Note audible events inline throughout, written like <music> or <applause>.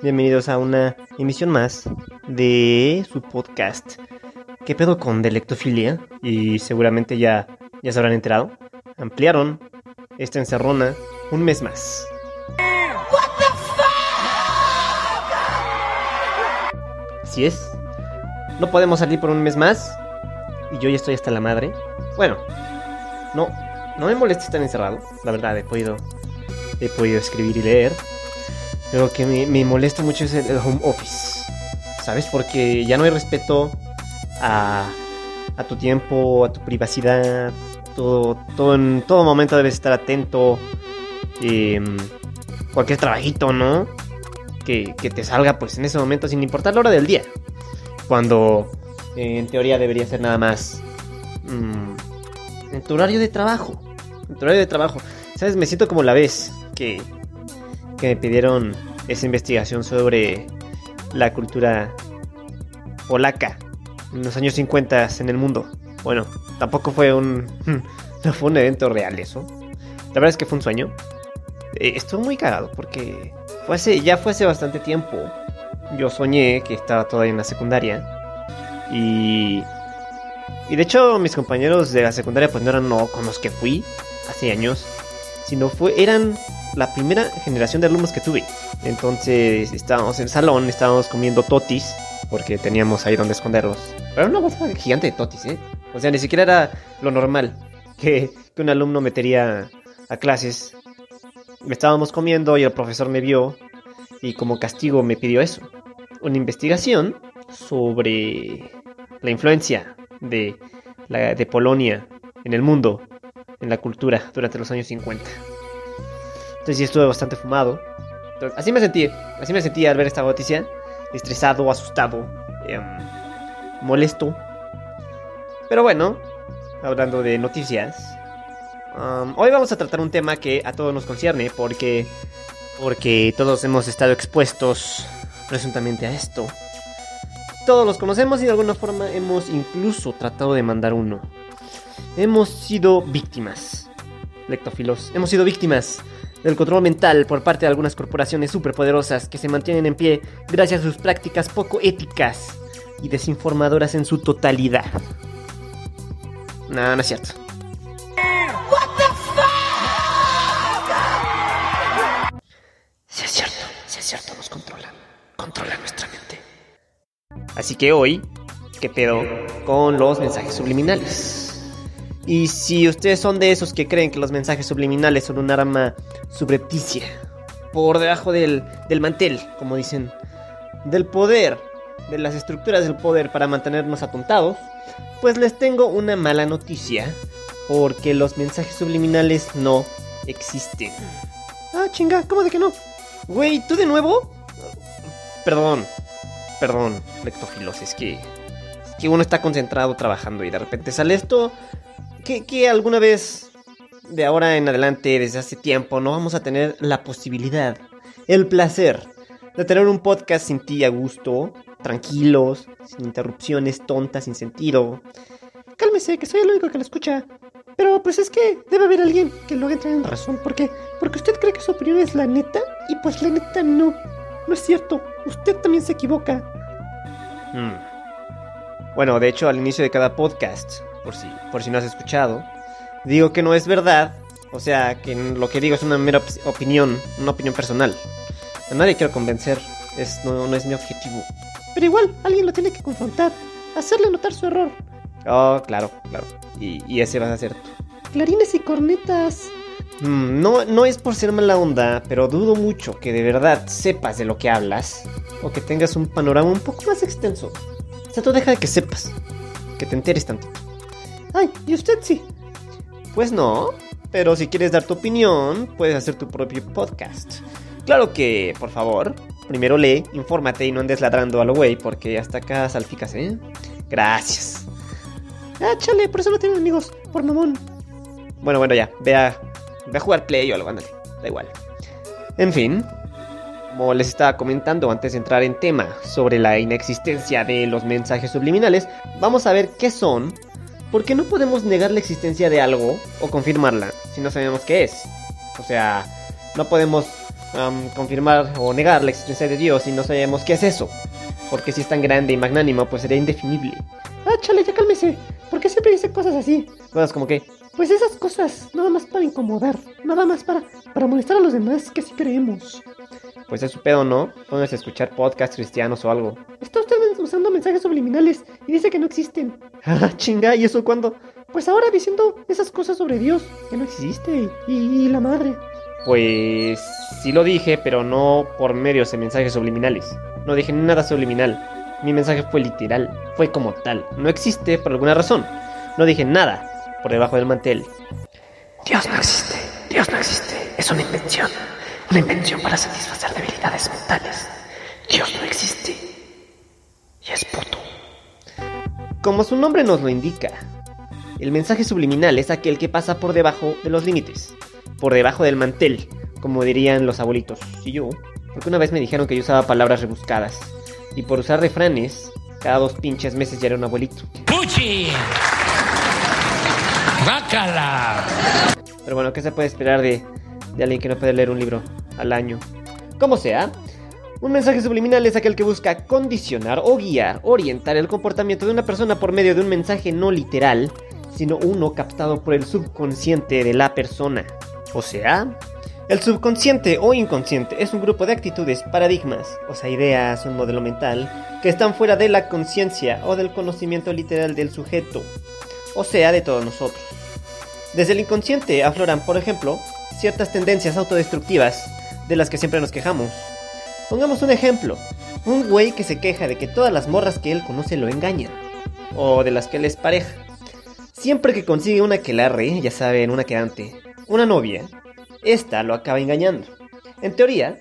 Bienvenidos a una emisión más de su podcast. ¿Qué pedo con Delectofilia? Y seguramente ya, ya se habrán enterado. Ampliaron esta encerrona un mes más. Así es. No podemos salir por un mes más. Y yo ya estoy hasta la madre. Bueno, no, no me molesta estar encerrado. La verdad, he podido, he podido escribir y leer. Pero que me, me molesta mucho es el, home office. ¿Sabes? Porque ya no hay respeto a, a tu tiempo, a tu privacidad. Todo, todo en todo momento debes estar atento. Eh, cualquier trabajito, ¿no? Que, que, te salga pues en ese momento sin importar la hora del día. Cuando en teoría debería ser nada más mmm, en tu horario de trabajo. En tu horario de trabajo. ¿Sabes? Me siento como la vez que, que me pidieron esa investigación sobre la cultura polaca en los años 50 en el mundo. Bueno, tampoco fue un. <laughs> No fue un evento real eso. La verdad es que fue un sueño. Eh, estuvo muy cagado porque fue hace, ya fue hace bastante tiempo. Yo soñé que estaba todavía en la secundaria. Y. Y de hecho, mis compañeros de la secundaria, pues no eran no con los que fui hace años. Sino fue, eran la primera generación de alumnos que tuve. Entonces estábamos en salón, estábamos comiendo totis, porque teníamos ahí donde esconderlos. Pero era una bolsa gigante de totis, ¿eh? O sea, ni siquiera era lo normal que, que un alumno metería a clases. Me estábamos comiendo y el profesor me vio y como castigo me pidió eso. Una investigación sobre la influencia de, la, de Polonia en el mundo, en la cultura, durante los años 50. Entonces sí estuve bastante fumado. Entonces, así me sentí, así me sentí al ver esta noticia. Estresado, asustado, eh, molesto. Pero bueno, hablando de noticias. Um, hoy vamos a tratar un tema que a todos nos concierne porque porque todos hemos estado expuestos presuntamente a esto. Todos los conocemos y de alguna forma hemos incluso tratado de mandar uno. Hemos sido víctimas, lectofilos. Hemos sido víctimas del control mental por parte de algunas corporaciones superpoderosas que se mantienen en pie gracias a sus prácticas poco éticas y desinformadoras en su totalidad. No, no es cierto. Sí es cierto, sí es cierto, nos controlan. Controlan nuestra mente. Así que hoy, ¿qué pedo con los mensajes subliminales? Y si ustedes son de esos que creen que los mensajes subliminales son un arma subrepticia, por debajo del, del mantel, como dicen, del poder, de las estructuras del poder para mantenernos atontados, pues les tengo una mala noticia, porque los mensajes subliminales no existen. Ah, chinga, ¿cómo de que no? Güey, ¿tú de nuevo? Perdón, perdón, lectofilos, es que, es que uno está concentrado trabajando y de repente sale esto que, alguna vez, de ahora en adelante, desde hace tiempo, no vamos a tener la posibilidad, el placer de tener un podcast sin ti a gusto, tranquilos, sin interrupciones tontas, sin sentido. Cálmese, que soy el único que lo escucha. Pero pues es que debe haber alguien que lo entre en razón. ¿Por qué? Porque usted cree que su opinión es la neta y pues la neta no. No es cierto. Usted también se equivoca. Hmm. Bueno, de hecho, al inicio de cada podcast, por si, por si no has escuchado, digo que no es verdad. O sea, que lo que digo es una mera op opinión, una opinión personal. A nadie quiero convencer, es, no, no es mi objetivo. Pero igual, alguien lo tiene que confrontar, hacerle notar su error. Oh, claro, claro. Y, y ese vas a ser tú. Clarines y cornetas. Mm, no, no es por ser mala onda, pero dudo mucho que de verdad sepas de lo que hablas o que tengas un panorama un poco más extenso. O sea, tú deja de que sepas, que te enteres tanto. Ay, ¿y usted sí? Pues no, pero si quieres dar tu opinión, puedes hacer tu propio podcast. Claro que, por favor, primero lee, infórmate y no andes ladrando a lo güey, porque hasta acá salpicas, ¿eh? Gracias. Ah, chale, por eso no tengo amigos, por mamón. Bueno, bueno, ya, ve a, ve a jugar play o algo, ándale, da igual. En fin, como les estaba comentando antes de entrar en tema sobre la inexistencia de los mensajes subliminales, vamos a ver qué son, porque no podemos negar la existencia de algo o confirmarla si no sabemos qué es. O sea, no podemos um, confirmar o negar la existencia de Dios si no sabemos qué es eso. Porque si es tan grande y magnánimo, pues sería indefinible. Ah, chale, ya cálmese. ¿Por qué siempre dice cosas así? Cosas como que, Pues esas cosas, nada más para incomodar, nada más para, para molestar a los demás que sí creemos. Pues es su pedo, ¿no? Pónganse a escuchar podcasts cristianos o algo. Está usted usando mensajes subliminales y dice que no existen. <laughs> Ah, chinga, ¿y eso cuándo? Pues ahora diciendo esas cosas sobre Dios, que no existe, y, y la madre. Pues sí lo dije, pero no por medios de mensajes subliminales. No dije nada subliminal. Mi mensaje fue literal, fue como tal. No existe por alguna razón. No dije nada por debajo del mantel. Dios no existe, Dios no existe, es una invención, una invención para satisfacer debilidades mentales. Dios no existe. Y es puto. Como su nombre nos lo indica, el mensaje subliminal es aquel que pasa por debajo de los límites, por debajo del mantel, como dirían los abuelitos. Y yo, porque una vez me dijeron que yo usaba palabras rebuscadas, y por usar refranes, cada dos pinches meses ya era un abuelito. ¡Puchi! ¡Bácala! Pero bueno, ¿qué se puede esperar de, de alguien que no puede leer un libro al año? Como sea, un mensaje subliminal es aquel que busca condicionar o guiar, orientar el comportamiento de una persona por medio de un mensaje no literal, sino uno captado por el subconsciente de la persona. O sea, el subconsciente o inconsciente es un grupo de actitudes, paradigmas, o sea, ideas, un modelo mental, que están fuera de la conciencia o del conocimiento literal del sujeto, o sea, de todos nosotros. Desde el inconsciente afloran, por ejemplo, ciertas tendencias autodestructivas de las que siempre nos quejamos. Pongamos un ejemplo, un güey que se queja de que todas las morras que él conoce lo engañan, o de las que él es pareja. Siempre que consigue una que larre, ya saben, una quedante, una novia, esta lo acaba engañando. En teoría,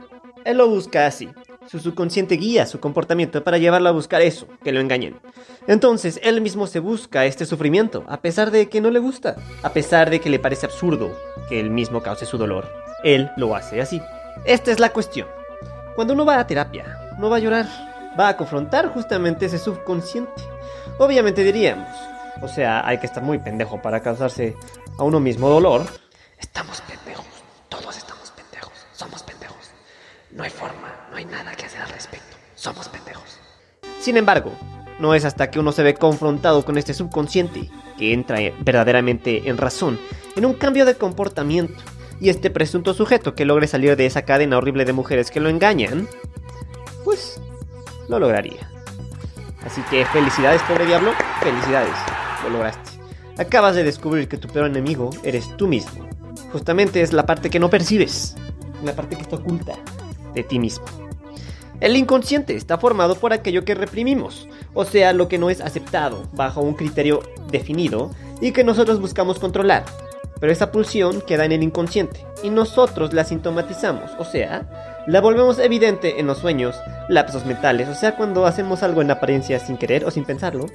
él lo busca así. Su subconsciente guía su comportamiento para llevarlo a buscar eso, que lo engañen. Entonces, él mismo se busca este sufrimiento, a pesar de que no le gusta, a pesar de que le parece absurdo que él mismo cause su dolor. Él lo hace así. Esta es la cuestión. Cuando uno va a terapia, no va a llorar, va a confrontar justamente ese subconsciente. Obviamente diríamos, o sea, hay que estar muy pendejo para causarse a uno mismo dolor. Estamos pendejos, todos estamos pendejos, somos pendejos. No hay forma, no hay nada que hacer al respecto, somos pendejos. Sin embargo, no es hasta que uno se ve confrontado con este subconsciente que entra verdaderamente en razón, en un cambio de comportamiento, y este presunto sujeto que logre salir de esa cadena horrible de mujeres que lo engañan, pues lo lograría. Así que felicidades, pobre diablo, felicidades, lo lograste. Acabas de descubrir que tu peor enemigo eres tú mismo. Justamente es la parte que no percibes, la parte que está oculta de ti mismo. El inconsciente está formado por aquello que reprimimos, o sea, lo que no es aceptado bajo un criterio definido y que nosotros buscamos controlar. Pero esa pulsión queda en el inconsciente y nosotros la sintomatizamos, o sea, la volvemos evidente en los sueños, lapsos mentales, o sea, cuando hacemos algo en apariencia sin querer o sin pensarlo,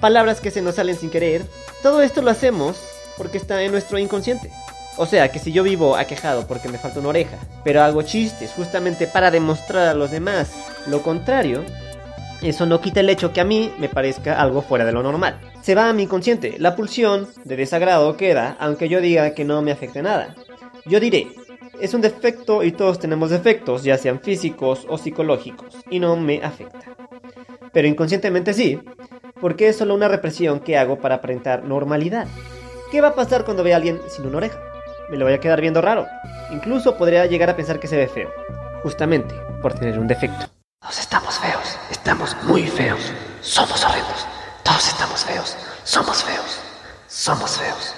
palabras que se nos salen sin querer, todo esto lo hacemos porque está en nuestro inconsciente. O sea, que si yo vivo aquejado porque me falta una oreja, pero hago chistes justamente para demostrar a los demás lo contrario, eso no quita el hecho que a mí me parezca algo fuera de lo normal. Se va a mi inconsciente, la pulsión de desagrado queda, aunque yo diga que no me afecte nada. Yo diré, es un defecto y todos tenemos defectos, ya sean físicos o psicológicos, y no me afecta. Pero inconscientemente sí, porque es solo una represión que hago para aparentar normalidad. ¿Qué va a pasar cuando vea a alguien sin una oreja? Me lo voy a quedar viendo raro. Incluso podría llegar a pensar que se ve feo, justamente por tener un defecto. Todos estamos feos, estamos muy feos, somos horrendos. Todos estamos feos, somos feos, somos feos.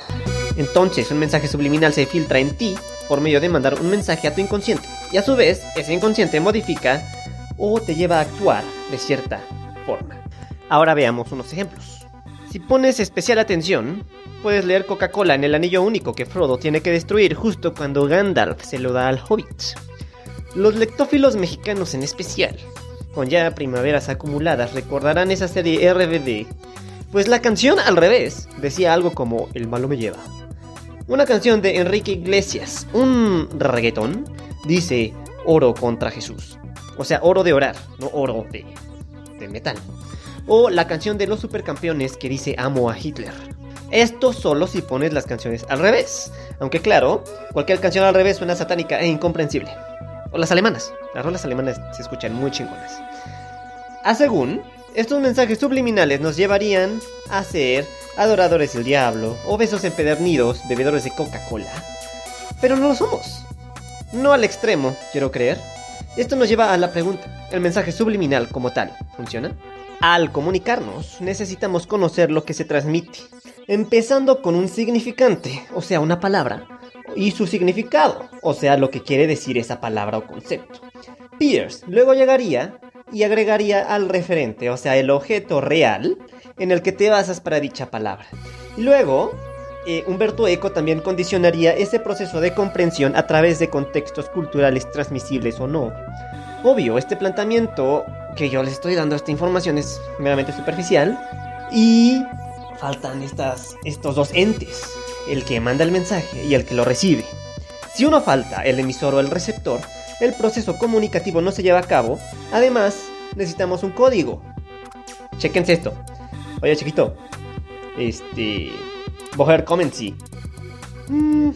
Entonces un mensaje subliminal se filtra en ti por medio de mandar un mensaje a tu inconsciente. Y a su vez, ese inconsciente modifica o te lleva a actuar de cierta forma. Ahora veamos unos ejemplos. Si pones especial atención, puedes leer Coca-Cola en el anillo único que Frodo tiene que destruir justo cuando Gandalf se lo da al Hobbit. Los lectófilos mexicanos en especial, con ya primaveras acumuladas, recordarán esa serie RBD, pues la canción al revés decía algo como El malo me lleva. Una canción de Enrique Iglesias, un reggaetón, dice oro contra Jesús. O sea, oro de orar, no oro de, de metal. O la canción de los supercampeones que dice amo a Hitler. Esto solo si pones las canciones al revés. Aunque claro, cualquier canción al revés suena satánica e incomprensible. O las alemanas. Las rolas alemanas se escuchan muy chingonas. A según, estos mensajes subliminales nos llevarían a ser adoradores del diablo, obesos empedernidos, bebedores de Coca-Cola. Pero no lo somos. No al extremo, quiero creer. Esto nos lleva a la pregunta, ¿el mensaje subliminal como tal funciona? Al comunicarnos, necesitamos conocer lo que se transmite, empezando con un significante, o sea, una palabra, y su significado, o sea, lo que quiere decir esa palabra o concepto. Pierce luego llegaría y agregaría al referente, o sea, el objeto real en el que te basas para dicha palabra. Y luego, eh, Humberto Eco también condicionaría ese proceso de comprensión a través de contextos culturales transmisibles o no. Obvio, este planteamiento que yo les estoy dando esta información es meramente superficial y faltan estas, estos dos entes, el que manda el mensaje y el que lo recibe. Si uno falta, el emisor o el receptor, el proceso comunicativo no se lleva a cabo. Además, necesitamos un código. Chequense esto. Oye, chiquito. Este. Boher sí. Mm,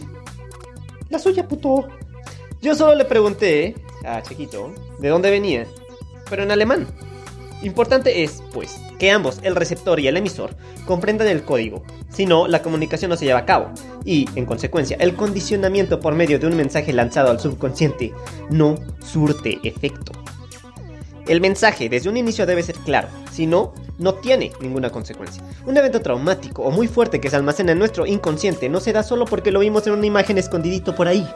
la suya, puto. Yo solo le pregunté a Chiquito de dónde venía, pero en alemán. Importante es, pues, que ambos, el receptor y el emisor, comprendan el código, si no, la comunicación no se lleva a cabo, y, en consecuencia, el condicionamiento por medio de un mensaje lanzado al subconsciente no surte efecto. El mensaje desde un inicio debe ser claro, si no, no tiene ninguna consecuencia. Un evento traumático o muy fuerte que se almacena en nuestro inconsciente no se da solo porque lo vimos en una imagen escondidito por ahí.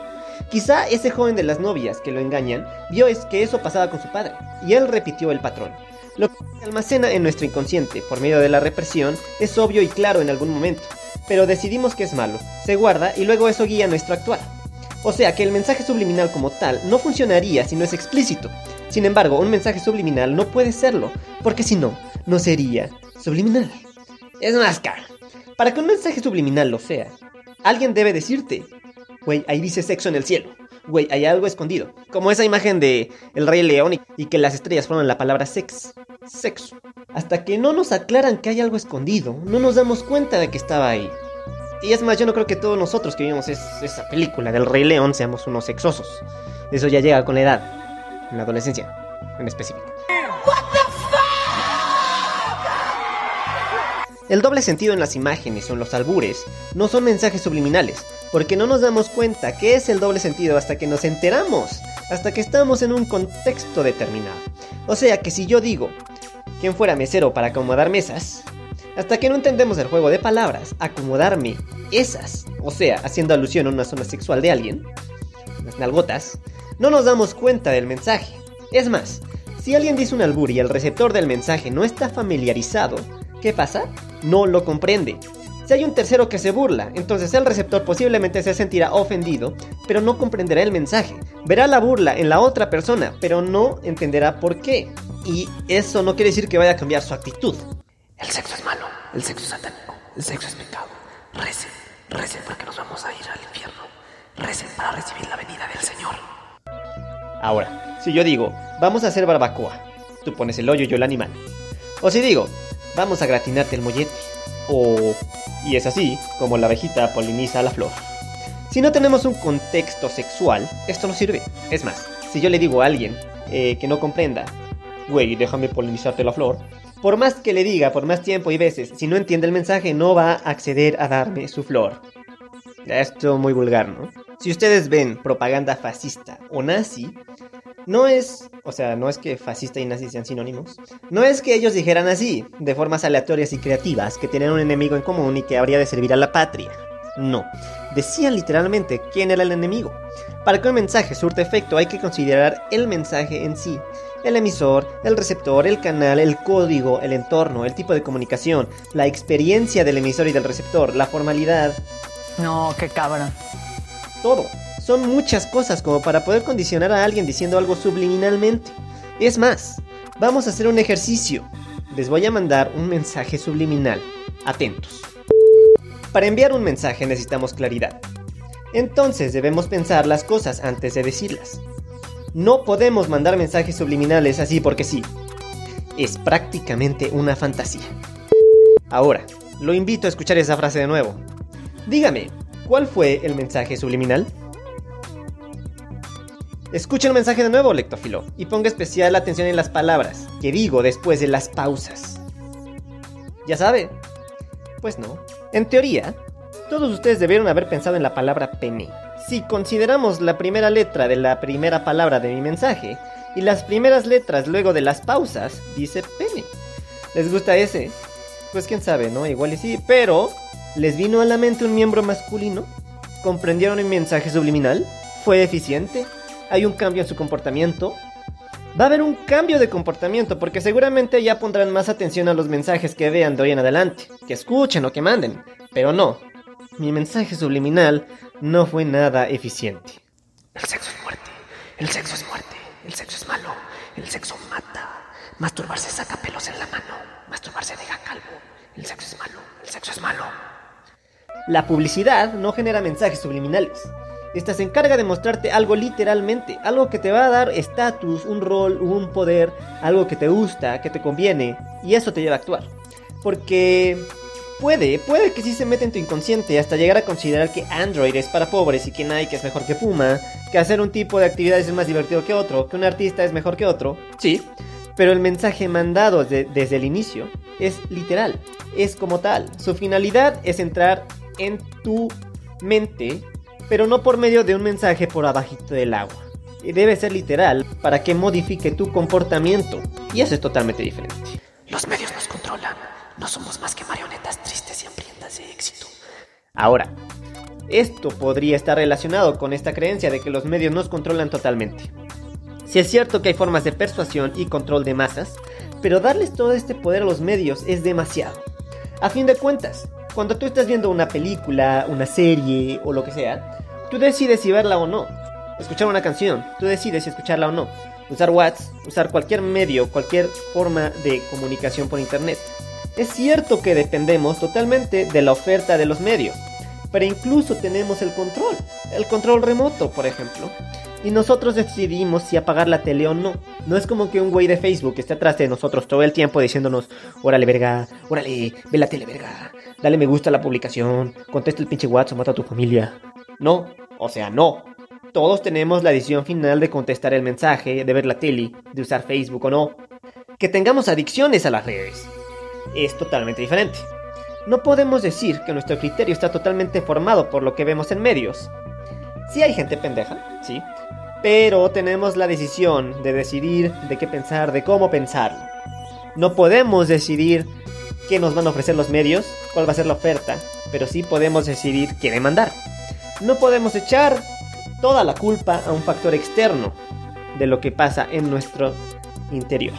Quizá ese joven de las novias que lo engañan vio es que eso pasaba con su padre, y él repitió el patrón. Lo que se almacena en nuestro inconsciente por medio de la represión es obvio y claro en algún momento, pero decidimos que es malo, se guarda y luego eso guía nuestro actuar. O sea que el mensaje subliminal como tal no funcionaría si no es explícito. Sin embargo, un mensaje subliminal no puede serlo, porque si no, no sería subliminal. Es más, cara, para que un mensaje subliminal lo sea, alguien debe decirte, güey, ahí dice sexo en el cielo güey, hay algo escondido. Como esa imagen de el rey león y, que las estrellas forman la palabra sex. Sexo. Hasta que no nos aclaran que hay algo escondido, no nos damos cuenta de que estaba ahí. Y es más, yo no creo que todos nosotros que vimos esa película del Rey León seamos unos sexosos. Eso ya llega con la edad, en la adolescencia, en específico. El doble sentido en las imágenes o en los albures no son mensajes subliminales, porque no nos damos cuenta qué es el doble sentido hasta que nos enteramos, hasta que estamos en un contexto determinado. O sea que si yo digo, ¿quién fuera mesero para acomodar mesas? Hasta que no entendemos el juego de palabras, acomodarme esas, o sea, haciendo alusión a una zona sexual de alguien, las nalgotas, no nos damos cuenta del mensaje. Es más, si alguien dice un albur y el receptor del mensaje no está familiarizado, ¿qué pasa? No lo comprende. Si hay un tercero que se burla, entonces el receptor posiblemente se sentirá ofendido, pero no comprenderá el mensaje. Verá la burla en la otra persona, pero no entenderá por qué. Y eso no quiere decir que vaya a cambiar su actitud. El sexo es malo, el sexo es satánico, el sexo es pecado. Recen, recen porque nos vamos a ir al infierno. Recen para recibir la venida del Señor. Ahora, si yo digo, vamos a hacer barbacoa, tú pones el hoyo y yo el animal. O si digo, vamos a gratinarte el mollete. O y es así como la abejita poliniza la flor. Si no tenemos un contexto sexual, esto no sirve. Es más, si yo le digo a alguien eh, que no comprenda, güey, déjame polinizarte la flor, por más que le diga, por más tiempo y veces, si no entiende el mensaje, no va a acceder a darme su flor. Esto muy vulgar, ¿no? Si ustedes ven propaganda fascista o nazi, no es, o sea, no es que fascista y nazi sean sinónimos. No es que ellos dijeran así, de formas aleatorias y creativas, que tienen un enemigo en común y que habría de servir a la patria. No, decían literalmente quién era el enemigo. Para que un mensaje surte efecto hay que considerar el mensaje en sí. El emisor, el receptor, el canal, el código, el entorno, el tipo de comunicación, la experiencia del emisor y del receptor, la formalidad. No, qué cabrón. Todo Son muchas cosas como para poder condicionar a alguien diciendo algo subliminalmente. Es más, vamos a hacer un ejercicio. Les voy a mandar un mensaje subliminal. Atentos. Para enviar un mensaje necesitamos claridad. Entonces debemos pensar las cosas antes de decirlas. No podemos mandar mensajes subliminales así porque sí. Es prácticamente una fantasía. Ahora, lo invito a escuchar esa frase de nuevo. Dígame, ¿cuál fue el mensaje subliminal? Escucha el mensaje de nuevo, lectófilo, y ponga especial atención en las palabras que digo después de las pausas. ¿Ya sabe? Pues no. En teoría, todos ustedes debieron haber pensado en la palabra pene. Si consideramos la primera letra de la primera palabra de mi mensaje y las primeras letras luego de las pausas, dice pene. ¿Les gusta ese? Pues quién sabe, ¿no? Igual y sí, pero ¿les vino a la mente un miembro masculino? ¿Comprendieron el mensaje subliminal? ¿Fue eficiente? ¿Hay un cambio en su comportamiento? Va a haber un cambio de comportamiento porque seguramente ya pondrán más atención a los mensajes que vean de hoy en adelante, que escuchen o que manden. Pero no, mi mensaje subliminal no fue nada eficiente. El sexo es muerte. El sexo es muerte. El sexo es malo. El sexo mata. Masturbarse saca pelos en la mano. Masturbarse deja calvo. El sexo es malo. El sexo es malo. La publicidad no genera mensajes subliminales. Esta se encarga de mostrarte algo literalmente, algo que te va a dar estatus, un rol, un poder, algo que te gusta, que te conviene, y eso te lleva a actuar. Porque puede, puede que sí se meta en tu inconsciente hasta llegar a considerar que Android es para pobres y que Nike es mejor que Puma, que hacer un tipo de actividades es más divertido que otro, que un artista es mejor que otro, sí, pero el mensaje mandado de- desde el inicio es literal, es como tal. Su finalidad es entrar en tu mente, pero no por medio de un mensaje por abajito del agua. Y debe ser literal para que modifique tu comportamiento. Y eso es totalmente diferente. Los medios nos controlan. No somos más que marionetas tristes y hambrientas de éxito. Ahora, esto podría estar relacionado con esta creencia de que los medios nos controlan totalmente. Si es cierto que hay formas de persuasión y control de masas, pero darles todo este poder a los medios es demasiado. A fin de cuentas, cuando tú estás viendo una película, una serie o lo que sea, tú decides si verla o no. Escuchar una canción, tú decides si escucharla o no. Usar WhatsApp, usar cualquier medio, cualquier forma de comunicación por internet. Es cierto que dependemos totalmente de la oferta de los medios, pero incluso tenemos el control, el control remoto, por ejemplo. Y nosotros decidimos si apagar la tele o no. No es como que un güey de Facebook esté atrás de nosotros todo el tiempo diciéndonos, órale verga, órale, ve la tele verga, dale me gusta a la publicación, contesta el pinche WhatsApp, mata a tu familia. No, o sea, no. Todos tenemos la decisión final de contestar el mensaje, de ver la tele, de usar Facebook o no. Que tengamos adicciones a las redes es totalmente diferente. No podemos decir que nuestro criterio está totalmente formado por lo que vemos en medios. Sí hay gente pendeja, sí, pero tenemos la decisión de decidir de qué pensar, de cómo pensarlo. No podemos decidir qué nos van a ofrecer los medios, cuál va a ser la oferta, pero sí podemos decidir qué demandar. No podemos echar toda la culpa a un factor externo de lo que pasa en nuestro interior.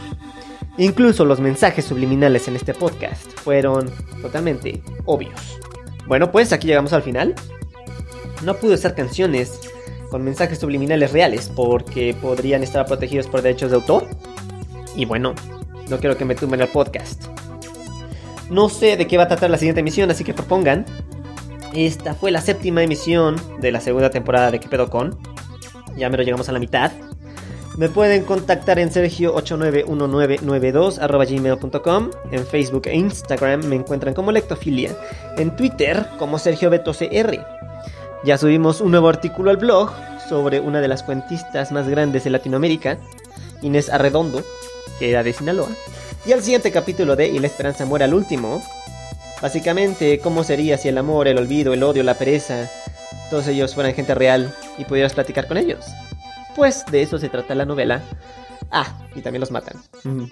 Incluso los mensajes subliminales en este podcast fueron totalmente obvios. Bueno, pues aquí llegamos al final. No pude usar canciones con mensajes subliminales reales porque podrían estar protegidos por derechos de autor. Y bueno, no quiero que me tumben el podcast. No sé de qué va a tratar la siguiente emisión, así que propongan. Esta fue la séptima emisión de la segunda temporada de ¿Qué pedo con? Ya mero llegamos a la mitad. Me pueden contactar en sergio891992 En Facebook e Instagram me encuentran como Lectofilia. En Twitter como Sergio Beto CR. Ya subimos un nuevo artículo al blog sobre una de las cuentistas más grandes de Latinoamérica, Inés Arredondo, que era de Sinaloa. Y al siguiente capítulo de Y la esperanza muere al último. Básicamente, cómo sería si el amor, el olvido, el odio, la pereza, todos ellos fueran gente real y pudieras platicar con ellos. Pues de eso se trata la novela. Ah, y también los matan. Mm.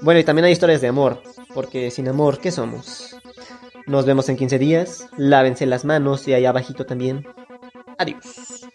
Bueno, y también hay historias de amor, porque sin amor, ¿qué somos? Nos vemos en 15 días, lávense las manos y ahí abajito también. Adiós.